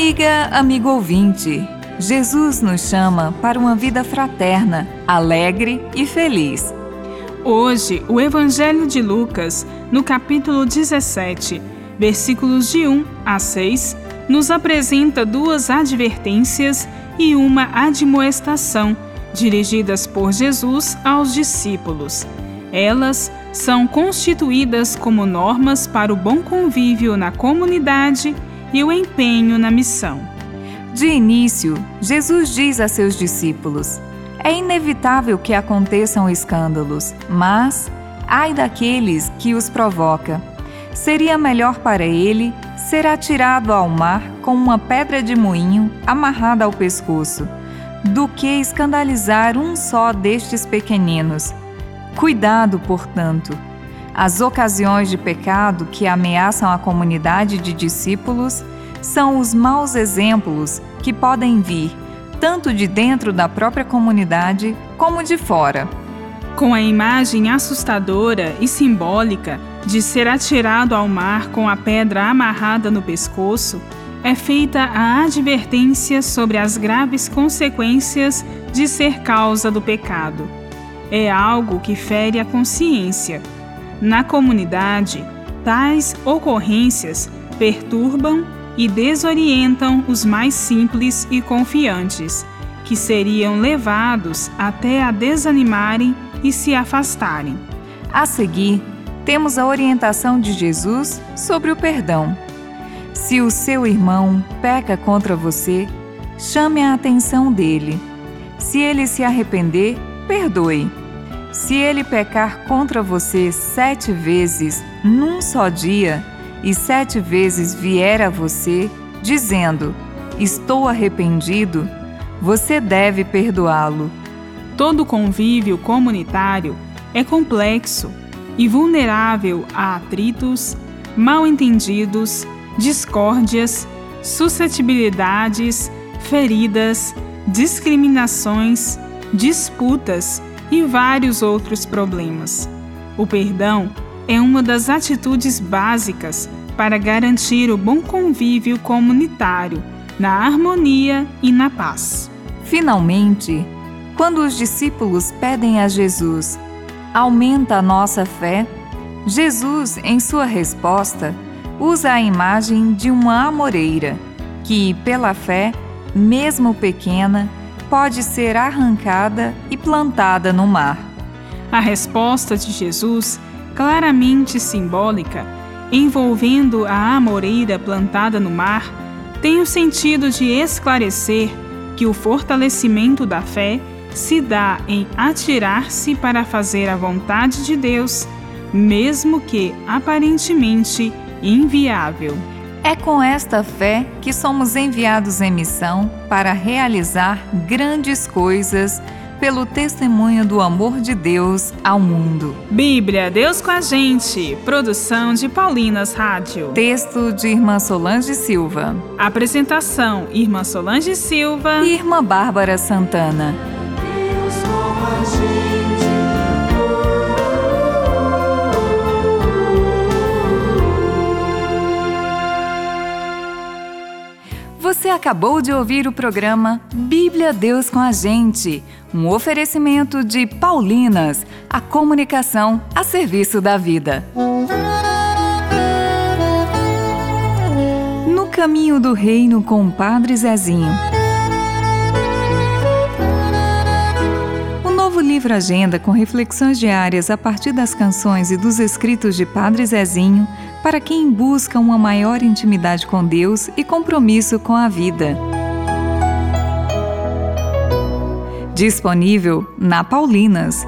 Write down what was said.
Amiga, amigo ouvinte, Jesus nos chama para uma vida fraterna, alegre e feliz. Hoje, o Evangelho de Lucas, no capítulo 17, versículos de 1 a 6, nos apresenta duas advertências e uma admoestação dirigidas por Jesus aos discípulos. Elas são constituídas como normas para o bom convívio na comunidade e o empenho na missão. De início, Jesus diz a seus discípulos: É inevitável que aconteçam escândalos, mas ai daqueles que os provoca. Seria melhor para ele ser atirado ao mar com uma pedra de moinho amarrada ao pescoço, do que escandalizar um só destes pequeninos. Cuidado, portanto. As ocasiões de pecado que ameaçam a comunidade de discípulos são os maus exemplos que podem vir tanto de dentro da própria comunidade como de fora. Com a imagem assustadora e simbólica de ser atirado ao mar com a pedra amarrada no pescoço, é feita a advertência sobre as graves consequências de ser causa do pecado. É algo que fere a consciência. Na comunidade, tais ocorrências perturbam e desorientam os mais simples e confiantes, que seriam levados até a desanimarem e se afastarem. A seguir, temos a orientação de Jesus sobre o perdão. Se o seu irmão peca contra você, chame a atenção dele. Se ele se arrepender, perdoe. Se ele pecar contra você sete vezes num só dia, e sete vezes vier a você, dizendo: Estou arrependido, você deve perdoá-lo. Todo convívio comunitário é complexo e vulnerável a atritos, mal-entendidos, discórdias, suscetibilidades, feridas, discriminações, disputas e vários outros problemas. O perdão é uma das atitudes básicas para garantir o bom convívio comunitário, na harmonia e na paz. Finalmente, quando os discípulos pedem a Jesus, aumenta a nossa fé, Jesus, em sua resposta, usa a imagem de uma amoreira, que, pela fé, mesmo pequena, pode ser arrancada e plantada no mar. A resposta de Jesus claramente simbólica, envolvendo a amoreira plantada no mar, tem o sentido de esclarecer que o fortalecimento da fé se dá em atirar-se para fazer a vontade de Deus, mesmo que aparentemente inviável. É com esta fé que somos enviados em missão para realizar grandes coisas pelo testemunho do amor de Deus ao mundo. Bíblia, Deus com a gente. Produção de Paulinas Rádio. Texto de Irmã Solange Silva. Apresentação: Irmã Solange Silva e Irmã Bárbara Santana. Você acabou de ouvir o programa Bíblia Deus com a Gente, um oferecimento de Paulinas, a comunicação a serviço da vida. No caminho do reino com o Padre Zezinho. Livro Agenda com reflexões diárias a partir das canções e dos escritos de Padre Zezinho para quem busca uma maior intimidade com Deus e compromisso com a vida. Disponível na Paulinas.